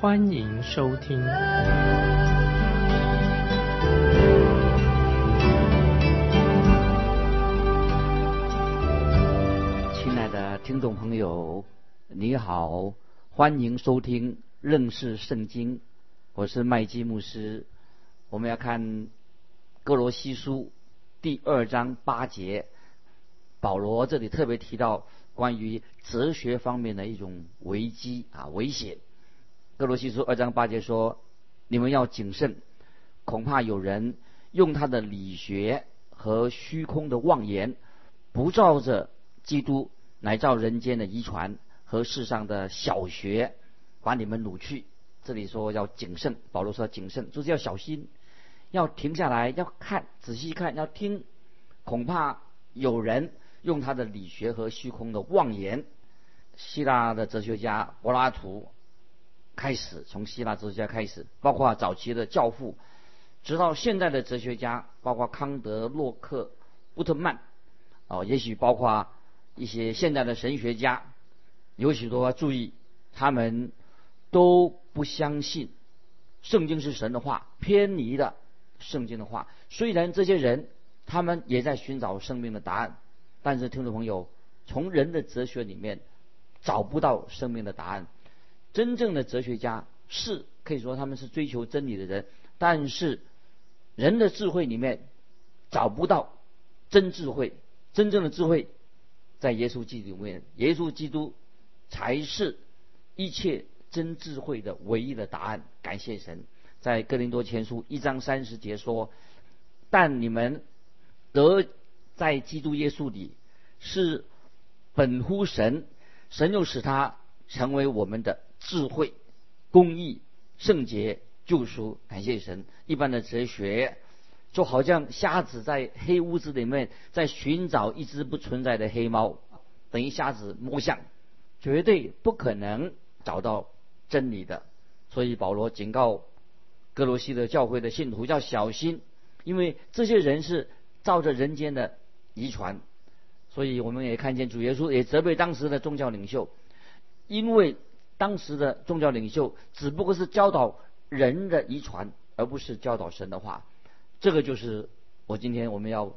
欢迎收听。亲爱的听众朋友，你好，欢迎收听认识圣经，我是麦基牧师。我们要看哥罗西书第二章八节，保罗这里特别提到关于哲学方面的一种危机啊危险。哥罗西书二章八节说：“你们要谨慎，恐怕有人用他的理学和虚空的妄言，不照着基督，乃照人间的遗传和世上的小学，把你们掳去。”这里说要谨慎，保罗说谨慎，就是要小心。要停下来，要看仔细看，要听，恐怕有人用他的理学和虚空的妄言。希腊的哲学家柏拉图开始，从希腊哲学家开始，包括早期的教父，直到现在的哲学家，包括康德、洛克、布特曼，哦，也许包括一些现代的神学家，有许多注意，他们都不相信圣经是神的话，偏离了。圣经的话，虽然这些人他们也在寻找生命的答案，但是听众朋友，从人的哲学里面找不到生命的答案。真正的哲学家是可以说他们是追求真理的人，但是人的智慧里面找不到真智慧。真正的智慧在耶稣基督里面，耶稣基督才是一切真智慧的唯一的答案。感谢神。在哥林多前书一章三十节说：“但你们得在基督耶稣里是本乎神，神又使他成为我们的智慧、公义、圣洁、救赎。感谢神！一般的哲学就好像瞎子在黑屋子里面在寻找一只不存在的黑猫，等于瞎子摸象，绝对不可能找到真理的。所以保罗警告。”格罗西的教会的信徒要小心，因为这些人是照着人间的遗传，所以我们也看见主耶稣也责备当时的宗教领袖，因为当时的宗教领袖只不过是教导人的遗传，而不是教导神的话。这个就是我今天我们要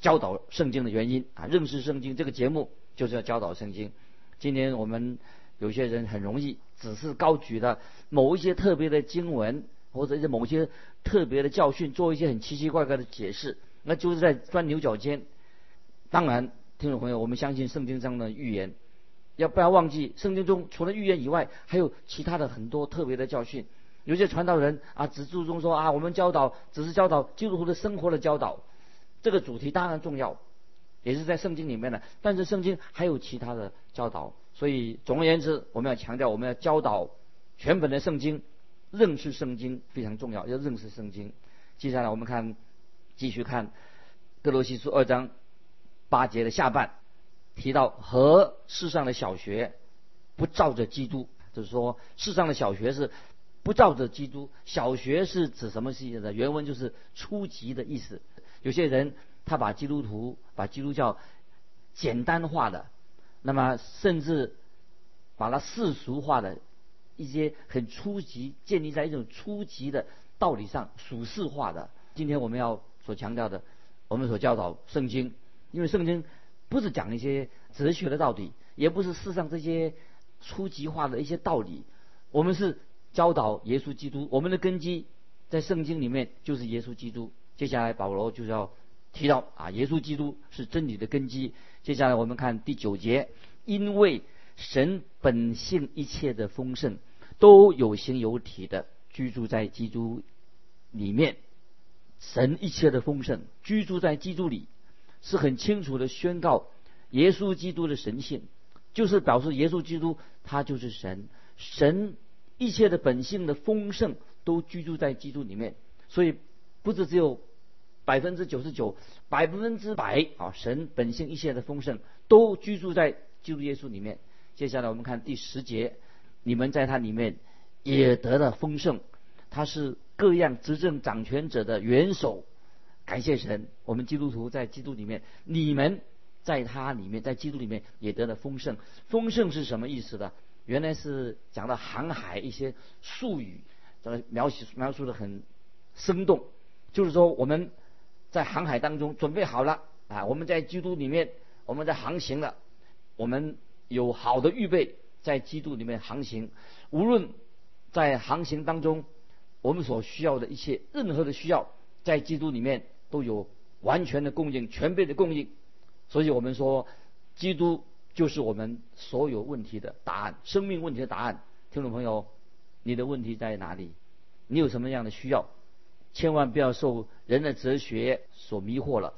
教导圣经的原因啊！认识圣经这个节目就是要教导圣经。今天我们有些人很容易只是高举的某一些特别的经文。或者是某些特别的教训，做一些很奇奇怪怪的解释，那就是在钻牛角尖。当然，听众朋友，我们相信圣经上的预言，要不要忘记圣经中除了预言以外，还有其他的很多特别的教训。有些传道人啊，只注重说啊，我们教导只是教导基督徒的生活的教导，这个主题当然重要，也是在圣经里面的。但是圣经还有其他的教导，所以总而言之，我们要强调，我们要教导全本的圣经。认识圣经非常重要，要认识圣经。接下来我们看，继续看哥罗西书二章八节的下半，提到和世上的小学不照着基督，就是说世上的小学是不照着基督。小学是指什么意思的？原文就是初级的意思。有些人他把基督徒、把基督教简单化的，那么甚至把它世俗化的。一些很初级，建立在一种初级的道理上，俗世化的。今天我们要所强调的，我们所教导圣经，因为圣经不是讲一些哲学的道理，也不是世上这些初级化的一些道理，我们是教导耶稣基督。我们的根基在圣经里面就是耶稣基督。接下来保罗就要提到啊，耶稣基督是真理的根基。接下来我们看第九节，因为神本性一切的丰盛。都有形有体的居住在基督里面，神一切的丰盛居住在基督里，是很清楚的宣告耶稣基督的神性，就是表示耶稣基督他就是神，神一切的本性的丰盛都居住在基督里面。所以不是只有百分之九十九、百分之百啊，神本性一切的丰盛都居住在基督耶稣里面。接下来我们看第十节，你们在他里面也得了丰盛，他是各样执政掌权者的元首。感谢神，我们基督徒在基督里面，你们在他里面，在基督里面也得了丰盛。丰盛是什么意思呢？原来是讲到航海一些术语，这个描写描述的很生动，就是说我们在航海当中准备好了啊，我们在基督里面，我们在航行了，我们有好的预备，在基督里面航行，无论在航行当中，我们所需要的一切任何的需要，在基督里面。都有完全的供应，全备的供应，所以我们说，基督就是我们所有问题的答案，生命问题的答案。听众朋友，你的问题在哪里？你有什么样的需要？千万不要受人的哲学所迷惑了。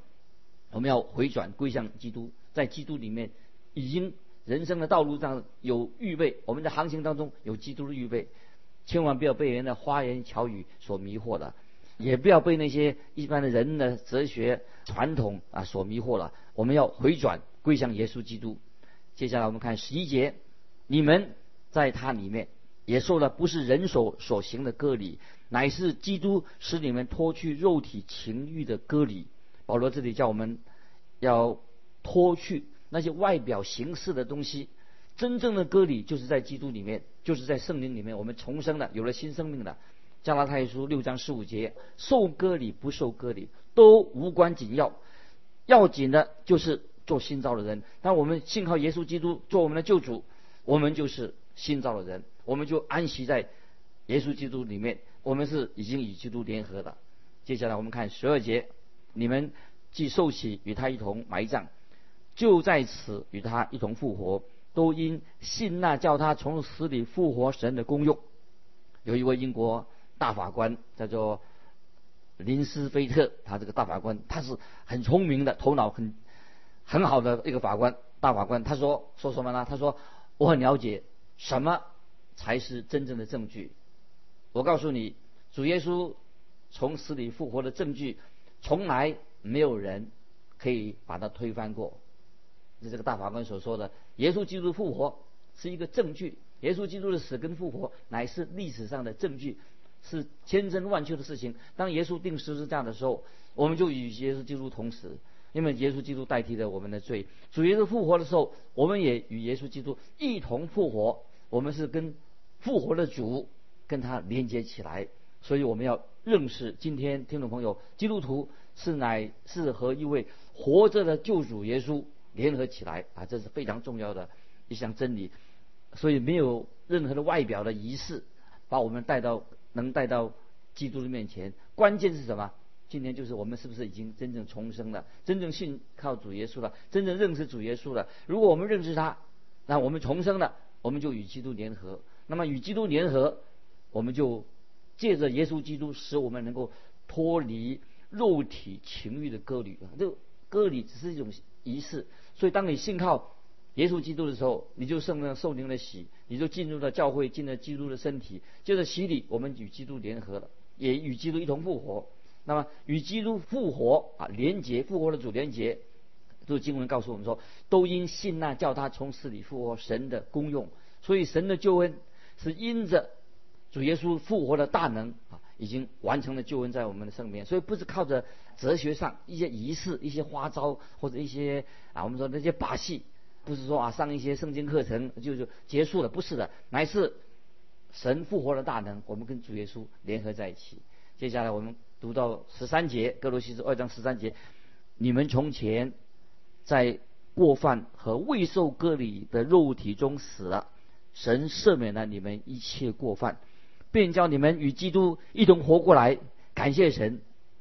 我们要回转归向基督，在基督里面已经人生的道路上有预备，我们在航行当中有基督的预备，千万不要被人的花言巧语所迷惑了。也不要被那些一般的人的哲学传统啊所迷惑了。我们要回转归向耶稣基督。接下来我们看十一节，你们在他里面也受了不是人手所行的割礼，乃是基督使你们脱去肉体情欲的割礼。保罗这里叫我们要脱去那些外表形式的东西，真正的割礼就是在基督里面，就是在圣灵里面，我们重生了，有了新生命的。加拉太书六章十五节，受割礼不受割礼都无关紧要，要紧的就是做新造的人。当我们信靠耶稣基督做我们的救主，我们就是新造的人，我们就安息在耶稣基督里面。我们是已经与基督联合的。接下来我们看十二节，你们既受洗与他一同埋葬，就在此与他一同复活，都因信那叫他从死里复活神的功用。有一位英国。大法官叫做林斯菲特，他这个大法官他是很聪明的，头脑很很好的一个法官。大法官他说说什么呢？他说我很了解什么才是真正的证据。我告诉你，主耶稣从死里复活的证据，从来没有人可以把它推翻过。就这个大法官所说的，耶稣基督复活是一个证据，耶稣基督的死跟复活乃是历史上的证据。是千真万确的事情。当耶稣定十字架的时候，我们就与耶稣基督同时，因为耶稣基督代替了我们的罪。主耶稣复活的时候，我们也与耶稣基督一同复活。我们是跟复活的主跟他连接起来，所以我们要认识今天听众朋友，基督徒是乃是和一位活着的救主耶稣联合起来啊，这是非常重要的一项真理。所以没有任何的外表的仪式把我们带到。能带到基督的面前，关键是什么？今天就是我们是不是已经真正重生了，真正信靠主耶稣了，真正认识主耶稣了？如果我们认识他，那我们重生了，我们就与基督联合。那么与基督联合，我们就借着耶稣基督，使我们能够脱离肉体情欲的割礼。这割礼只是一种仪式，所以当你信靠。耶稣基督的时候，你就圣了受灵的洗，你就进入了教会，进了基督的身体。就是洗礼，我们与基督联合了，也与基督一同复活。那么与基督复活啊，连结复活的主连结，这经文告诉我们说，都因信那叫他从死里复活神的功用。所以神的救恩是因着主耶稣复活的大能啊，已经完成了救恩在我们的身边。所以不是靠着哲学上一些仪式、一些花招或者一些啊，我们说那些把戏。不是说啊，上一些圣经课程就就结束了，不是的，乃是神复活的大能，我们跟主耶稣联合在一起。接下来我们读到十三节，哥罗西书二章十三节，你们从前在过犯和未受割礼的肉体中死了，神赦免了你们一切过犯，便叫你们与基督一同活过来。感谢神，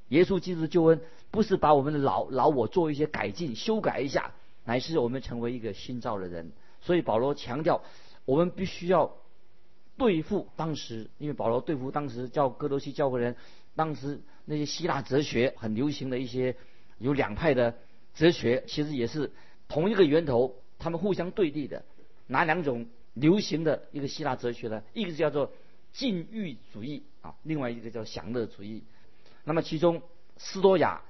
耶稣基督的救恩不是把我们的老老我做一些改进、修改一下。乃是我们成为一个新造的人，所以保罗强调，我们必须要对付当时，因为保罗对付当时叫哥罗西教会人，当时那些希腊哲学很流行的一些有两派的哲学，其实也是同一个源头，他们互相对立的。哪两种流行的一个希腊哲学呢？一个叫做禁欲主义啊，另外一个叫享乐主义。那么其中斯多亚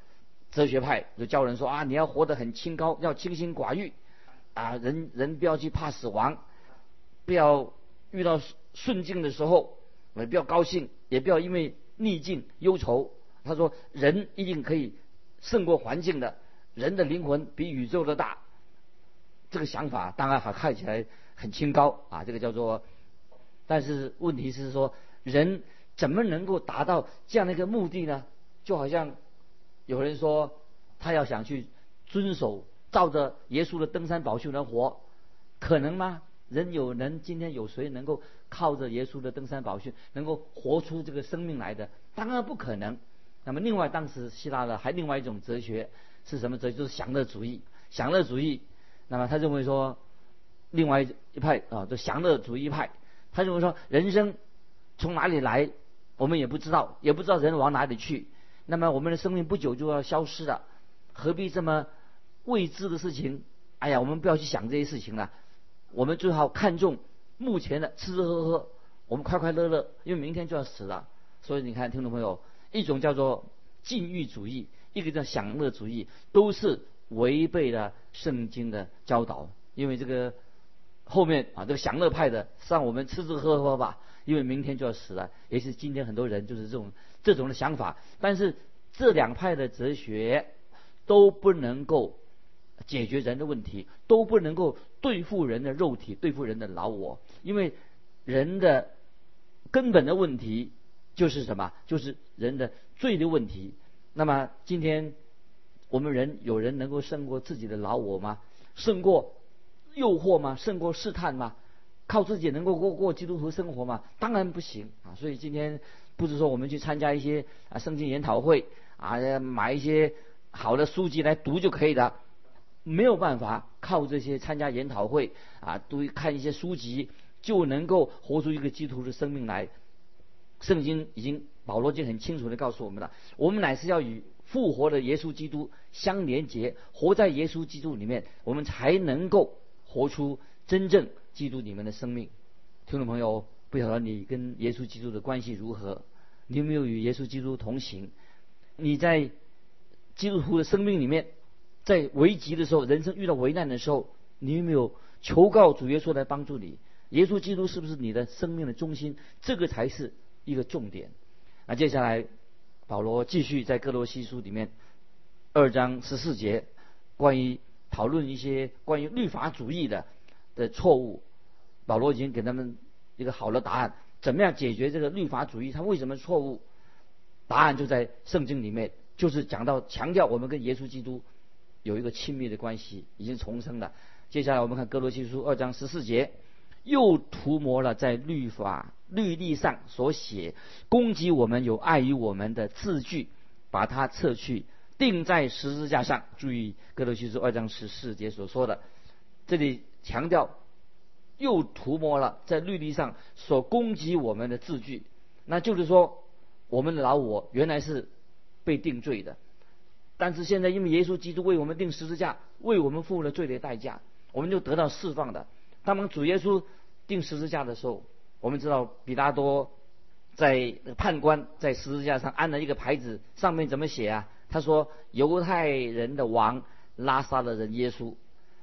哲学派就教人说啊，你要活得很清高，要清心寡欲啊，人人不要去怕死亡，不要遇到顺境的时候也不要高兴，也不要因为逆境忧愁。他说人一定可以胜过环境的，人的灵魂比宇宙的大。这个想法当然还看起来很清高啊，这个叫做，但是问题是说人怎么能够达到这样的一个目的呢？就好像有人说他要想去遵守照着耶稣的登山宝训来活，可能吗？人有人今天有谁能够靠着耶稣的登山宝训能够活出这个生命来的？当然不可能。那么另外当时希腊的还另外一种哲学是什么哲学？就是享乐主义。享乐主义。那么他认为说，另外一派啊，就享乐主义派，他认为说，人生从哪里来，我们也不知道，也不知道人往哪里去。那么我们的生命不久就要消失了，何必这么未知的事情？哎呀，我们不要去想这些事情了，我们最好看重目前的吃吃喝喝，我们快快乐乐，因为明天就要死了。所以你看，听众朋友，一种叫做禁欲主义，一个叫享乐主义，都是。违背了圣经的教导，因为这个后面啊，这个享乐派的让我们吃吃喝喝吧，因为明天就要死了。也是今天很多人就是这种这种的想法。但是这两派的哲学都不能够解决人的问题，都不能够对付人的肉体，对付人的老我。因为人的根本的问题就是什么？就是人的罪的问题。那么今天。我们人有人能够胜过自己的老我吗？胜过诱惑吗？胜过试探吗？靠自己能够过过基督徒生活吗？当然不行啊！所以今天不是说我们去参加一些啊圣经研讨会啊，买一些好的书籍来读就可以的，没有办法靠这些参加研讨会啊，读看一些书籍就能够活出一个基督徒的生命来。圣经已经保罗就很清楚的告诉我们了，我们乃是要与。复活的耶稣基督相连接，活在耶稣基督里面，我们才能够活出真正基督里面的生命。听众朋友，不晓得你跟耶稣基督的关系如何？你有没有与耶稣基督同行？你在基督徒的生命里面，在危急的时候，人生遇到危难的时候，你有没有求告主耶稣来帮助你？耶稣基督是不是你的生命的中心？这个才是一个重点。那接下来。保罗继续在哥罗西书里面二章十四节，关于讨论一些关于律法主义的的错误。保罗已经给他们一个好的答案，怎么样解决这个律法主义？它为什么错误？答案就在圣经里面，就是讲到强调我们跟耶稣基督有一个亲密的关系，已经重生了。接下来我们看哥罗西书二章十四节，又涂抹了在律法。律例上所写攻击我们有碍于我们的字句，把它撤去，钉在十字架上。注意哥罗西书二章十四节所说的，这里强调又涂抹了在律例上所攻击我们的字句，那就是说我们的老我原来是被定罪的，但是现在因为耶稣基督为我们定十字架，为我们付了罪的代价，我们就得到释放的。当主耶稣定十字架的时候。我们知道，比拉多在判官在十字架上安了一个牌子，上面怎么写啊？他说：“犹太人的王拉萨的人耶稣。”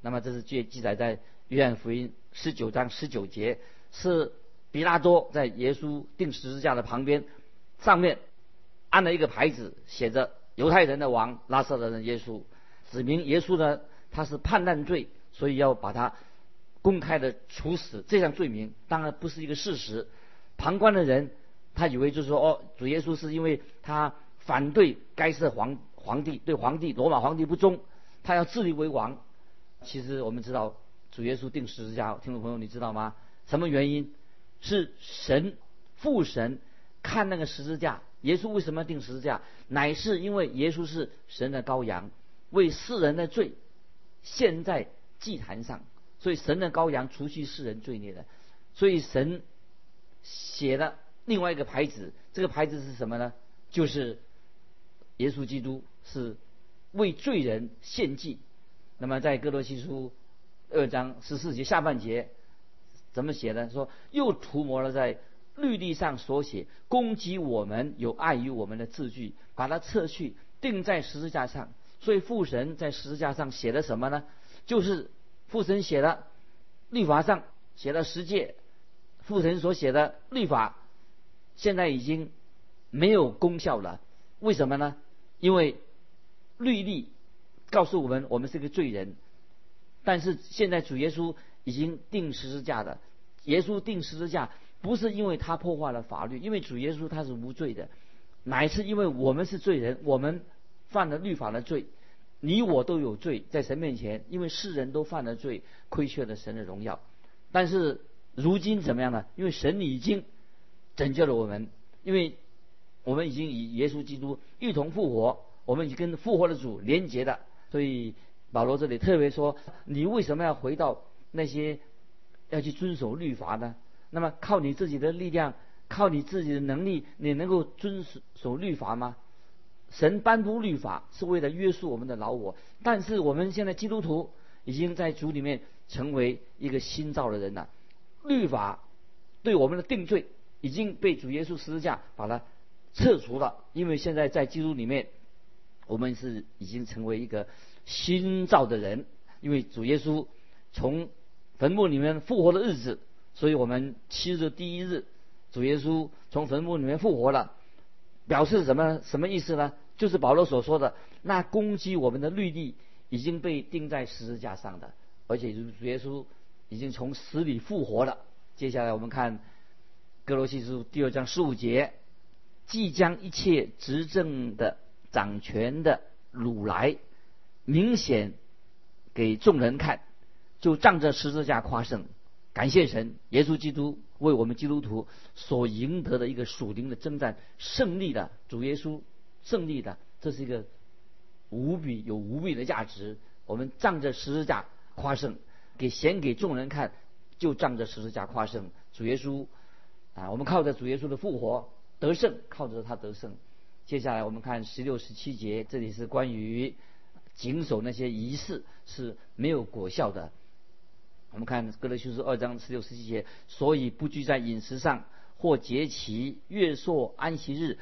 那么这是记记载在约翰福音十九章十九节，是比拉多在耶稣钉十字架的旁边，上面安了一个牌子，写着“犹太人的王拉萨的耶稣”，指明耶稣呢他是叛乱罪，所以要把他。公开的处死这项罪名，当然不是一个事实。旁观的人，他以为就是说，哦，主耶稣是因为他反对该世皇皇帝，对皇帝罗马皇帝不忠，他要自立为王。其实我们知道，主耶稣定十字架，听众朋友你知道吗？什么原因？是神父神看那个十字架，耶稣为什么要定十字架？乃是因为耶稣是神的羔羊，为世人的罪献在祭坛上。所以神的羔羊除去世人罪孽的，所以神写了另外一个牌子，这个牌子是什么呢？就是耶稣基督是为罪人献祭。那么在哥罗西书二章十四节下半节怎么写呢？说又涂抹了在律例上所写攻击我们有碍于我们的字句，把它撤去，钉在十字架上。所以父神在十字架上写的什么呢？就是父神写的律法上写了十诫，父神所写的律法现在已经没有功效了。为什么呢？因为律例告诉我们，我们是个罪人。但是现在主耶稣已经定十字架的，耶稣定十字架不是因为他破坏了法律，因为主耶稣他是无罪的，乃是因为我们是罪人，我们犯了律法的罪，你我都有罪在神面前，因为世人都犯了罪，亏缺了神的荣耀。但是如今怎么样呢？因为神已经拯救了我们，因为我们已经与耶稣基督一同复活，我们已经跟复活的主连结的，所以。保罗这里特别说：“你为什么要回到那些要去遵守律法呢？那么靠你自己的力量，靠你自己的能力，你能够遵守律法吗？神颁布律法是为了约束我们的老我，但是我们现在基督徒已经在主里面成为一个新造的人了。律法对我们的定罪已经被主耶稣十字架把它撤除了，因为现在在基督里面，我们是已经成为一个。”新造的人，因为主耶稣从坟墓里面复活的日子，所以我们七日的第一日，主耶稣从坟墓里面复活了，表示什么什么意思呢？就是保罗所说的，那攻击我们的律例已经被钉在十字架上的，而且主耶稣已经从死里复活了。接下来我们看哥罗西书第二章十五节，即将一切执政的掌权的掳来。明显给众人看，就仗着十字架夸胜，感谢神，耶稣基督为我们基督徒所赢得的一个属灵的征战胜利的主耶稣胜利的，这是一个无比有无比的价值。我们仗着十字架夸胜，给显给众人看，就仗着十字架夸胜。主耶稣啊，我们靠着主耶稣的复活得胜，靠着他得胜。接下来我们看十六十七节，这里是关于。谨守那些仪式是没有果效的。我们看哥罗西书二章十六十七节，所以不拘在饮食上，或节期、月朔、安息日，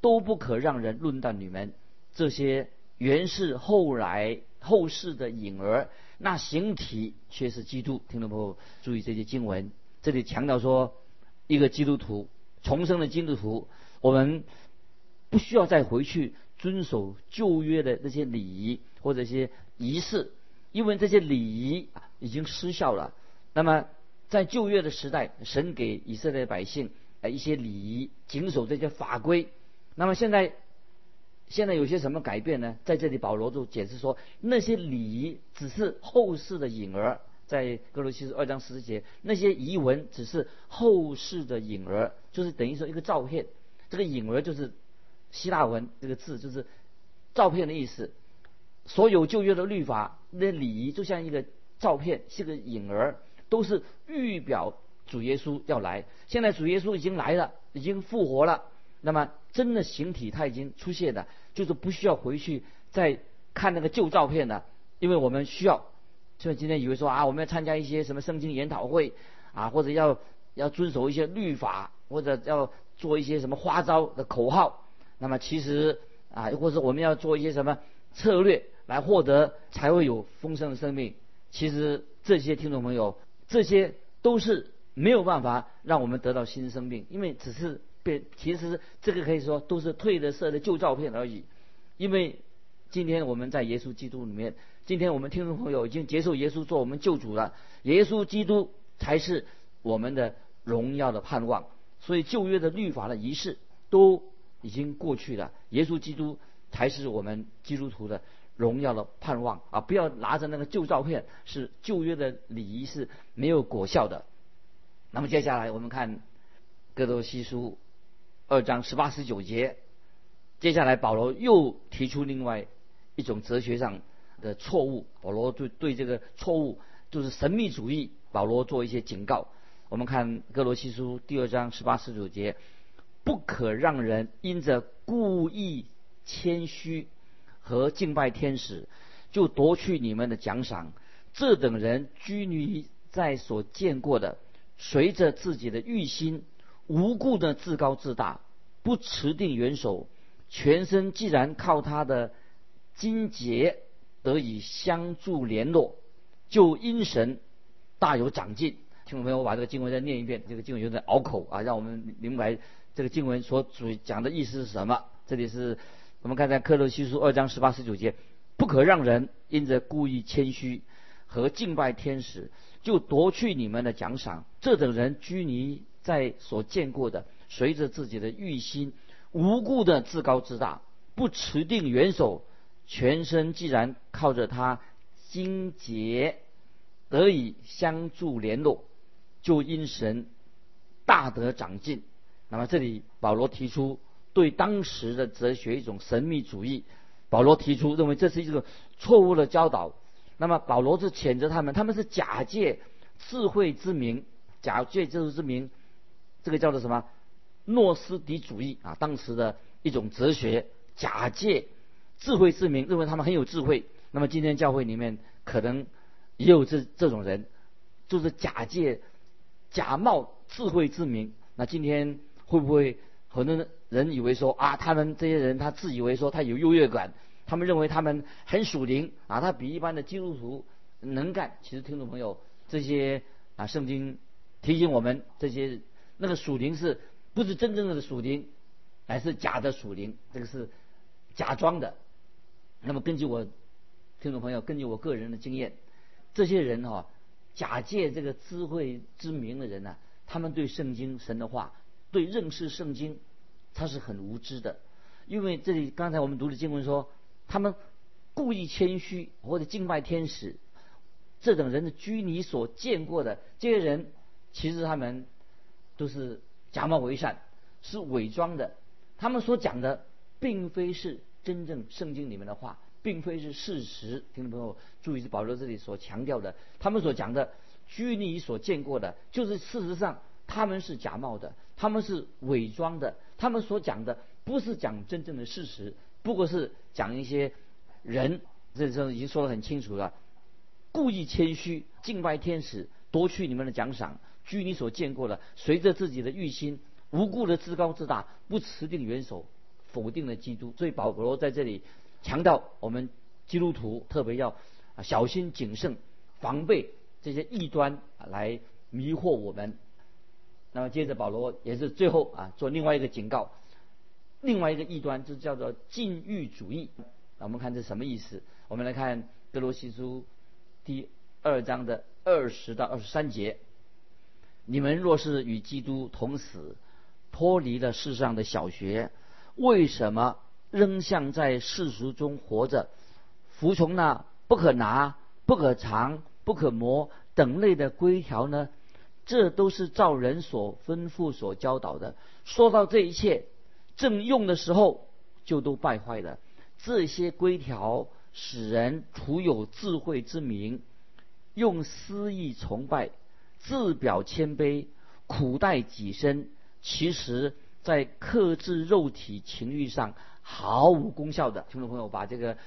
都不可让人论断你们。这些原是后来后世的影儿，那形体却是基督。听众朋友注意这些经文，这里强调说，一个基督徒重生的基督徒，我们不需要再回去。遵守旧约的那些礼仪或者一些仪式，因为这些礼仪已经失效了。那么在旧约的时代，神给以色列百姓呃一些礼仪，谨守这些法规。那么现在现在有些什么改变呢？在这里保罗就解释说，那些礼仪只是后世的影儿，在哥罗西书二章十节，那些遗文只是后世的影儿，就是等于说一个照片。这个影儿就是。希腊文这个字就是照片的意思。所有旧约的律法、那礼仪，就像一个照片，是个影儿，都是预表主耶稣要来。现在主耶稣已经来了，已经复活了。那么真的形体他已经出现了，就是不需要回去再看那个旧照片了，因为我们需要。就今天以为说啊，我们要参加一些什么圣经研讨会啊，或者要要遵守一些律法，或者要做一些什么花招的口号。那么其实啊，或者我们要做一些什么策略来获得才会有丰盛的生命？其实这些听众朋友，这些都是没有办法让我们得到新生命，因为只是变。其实这个可以说都是褪了色的旧照片而已。因为今天我们在耶稣基督里面，今天我们听众朋友已经接受耶稣做我们救主了，耶稣基督才是我们的荣耀的盼望。所以旧约的律法的仪式都。已经过去了，耶稣基督才是我们基督徒的荣耀的盼望啊！不要拿着那个旧照片，是旧约的礼仪是没有果效的。那么接下来我们看哥罗西书二章十八十九节，接下来保罗又提出另外一种哲学上的错误。保罗对对这个错误就是神秘主义，保罗做一些警告。我们看哥罗西书第二章十八十九节。不可让人因着故意谦虚和敬拜天使，就夺去你们的奖赏。这等人拘泥在所见过的，随着自己的欲心无故的自高自大，不持定元首，全身既然靠他的筋节得以相助联络，就因神大有长进。听众朋友，我把这个经文再念一遍，这个经文有点拗口啊，让我们明白这个经文所主讲的意思是什么。这里是我们看在《克罗西书》二章十八十九节，不可让人因着故意谦虚和敬拜天使，就夺去你们的奖赏。这等人拘泥在所见过的，随着自己的欲心，无故的自高自大，不持定元首，全身既然靠着他精节得以相助联络。就因神大得长进，那么这里保罗提出对当时的哲学一种神秘主义，保罗提出认为这是一个错误的教导。那么保罗就谴责他们，他们是假借智慧之名，假借智慧之名，这个叫做什么？诺斯底主义啊，当时的一种哲学，假借智慧之名，认为他们很有智慧。那么今天教会里面可能也有这这种人，就是假借。假冒智慧之名，那今天会不会很多人以为说啊，他们这些人他自以为说他有优越感，他们认为他们很属灵啊，他比一般的基督徒能干。其实听众朋友，这些啊圣经提醒我们，这些那个属灵是不是真正的属灵，乃是假的属灵，这个是假装的。那么根据我听众朋友，根据我个人的经验，这些人哈。假借这个智慧之名的人呢，他们对圣经神的话，对认识圣经，他是很无知的。因为这里刚才我们读的经文说，他们故意谦虚或者敬拜天使，这等人的居你所见过的这些人，其实他们都是假冒为善，是伪装的。他们所讲的，并非是真正圣经里面的话。并非是事实，听众朋友注意，是保罗这里所强调的，他们所讲的，居你所见过的，就是事实上他们是假冒的，他们是伪装的，他们所讲的不是讲真正的事实，不过是讲一些人，这时候已经说得很清楚了，故意谦虚，敬拜天使，夺去你们的奖赏，居你所见过的，随着自己的欲心，无故的自高自大，不持定元首，否定了基督，所以保罗在这里。强调我们基督徒特别要小心谨慎，防备这些异端来迷惑我们。那么接着保罗也是最后啊做另外一个警告，另外一个异端就叫做禁欲主义。那我们看这什么意思？我们来看哥罗西书第二章的二十到二十三节：你们若是与基督同死，脱离了世上的小学，为什么？仍像在世俗中活着，服从那不可拿、不可藏、不可磨等类的规条呢？这都是照人所吩咐、所教导的。说到这一切，正用的时候就都败坏了。这些规条使人徒有智慧之名，用私意崇拜，自表谦卑，苦待己身，其实在克制肉体情欲上。毫无功效的，听众朋友，把这个《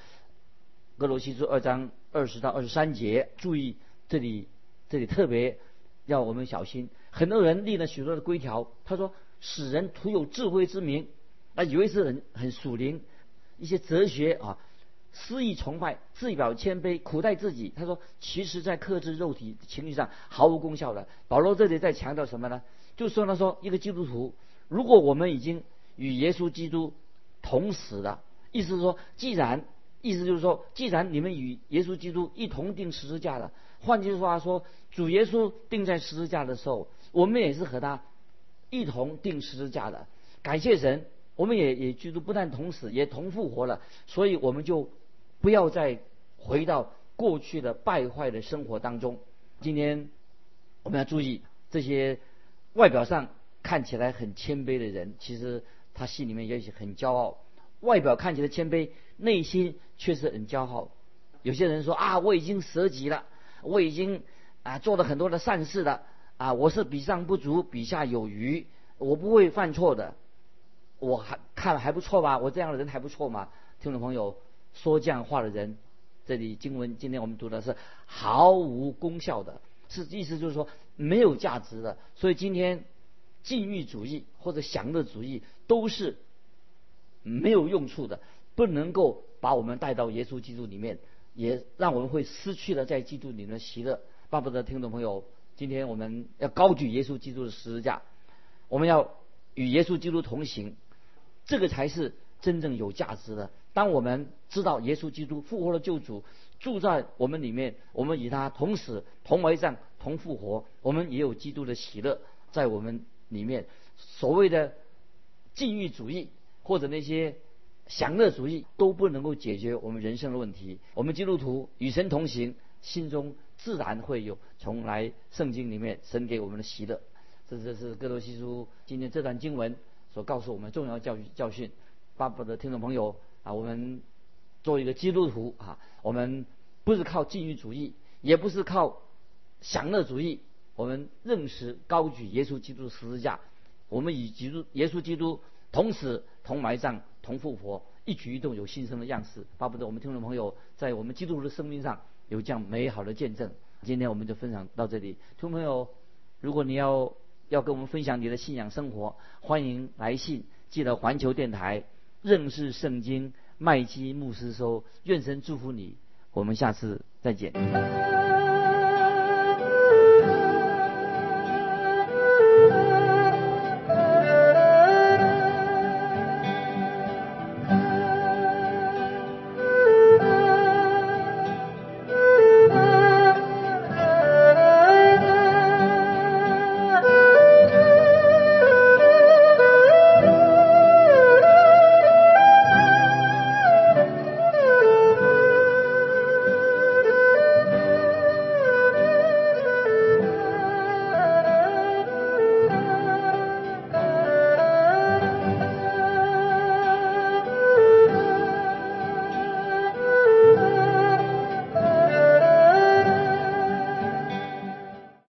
哥罗西书》二章二十到二十三节，注意这里，这里特别要我们小心。很多人立了许多的规条，他说使人徒有智慧之名，啊，以为是很很属灵，一些哲学啊，肆意崇拜，自表谦卑，苦待自己。他说，其实在克制肉体情绪上毫无功效的。保罗这里在强调什么呢？就说他说，一个基督徒，如果我们已经与耶稣基督同死的意思是说，既然意思就是说，既然你们与耶稣基督一同定十字架了，换句话说，主耶稣定在十字架的时候，我们也是和他一同定十字架的。感谢神，我们也也基督不但同死，也同复活了。所以我们就不要再回到过去的败坏的生活当中。今天我们要注意这些外表上看起来很谦卑的人，其实。他心里面也许很骄傲，外表看起来谦卑，内心却是很骄傲。有些人说啊，我已经舍己了，我已经啊做了很多的善事的啊，我是比上不足，比下有余，我不会犯错的，我还看还不错吧？我这样的人还不错吗？听众朋友，说这样话的人，这里经文今天我们读的是毫无功效的，是意思就是说没有价值的。所以今天禁欲主义或者享乐主义都是没有用处的，不能够把我们带到耶稣基督里面，也让我们会失去了在基督里面的喜乐。巴不得听众朋友，今天我们要高举耶稣基督的十字架，我们要与耶稣基督同行，这个才是真正有价值的。当我们知道耶稣基督复活的救主住在我们里面，我们与他同死、同埋葬、同复活，我们也有基督的喜乐在我们里面。所谓的禁欲主义或者那些享乐主义都不能够解决我们人生的问题。我们基督徒与神同行，心中自然会有从来圣经里面神给我们的喜乐。这这是哥罗西书今天这段经文所告诉我们重要教育教训。巴不得听众朋友。啊，我们做一个基督徒啊，我们不是靠禁欲主义，也不是靠享乐主义，我们认识高举耶稣基督十字架，我们与基督耶稣基督同死、同埋葬、同复活，一举一动有新生的样式。巴不得我们听众朋友在我们基督徒的生命上有这样美好的见证。今天我们就分享到这里，听众朋友，如果你要要跟我们分享你的信仰生活，欢迎来信记得环球电台。认识圣经，麦基牧师说：“愿神祝福你，我们下次再见。”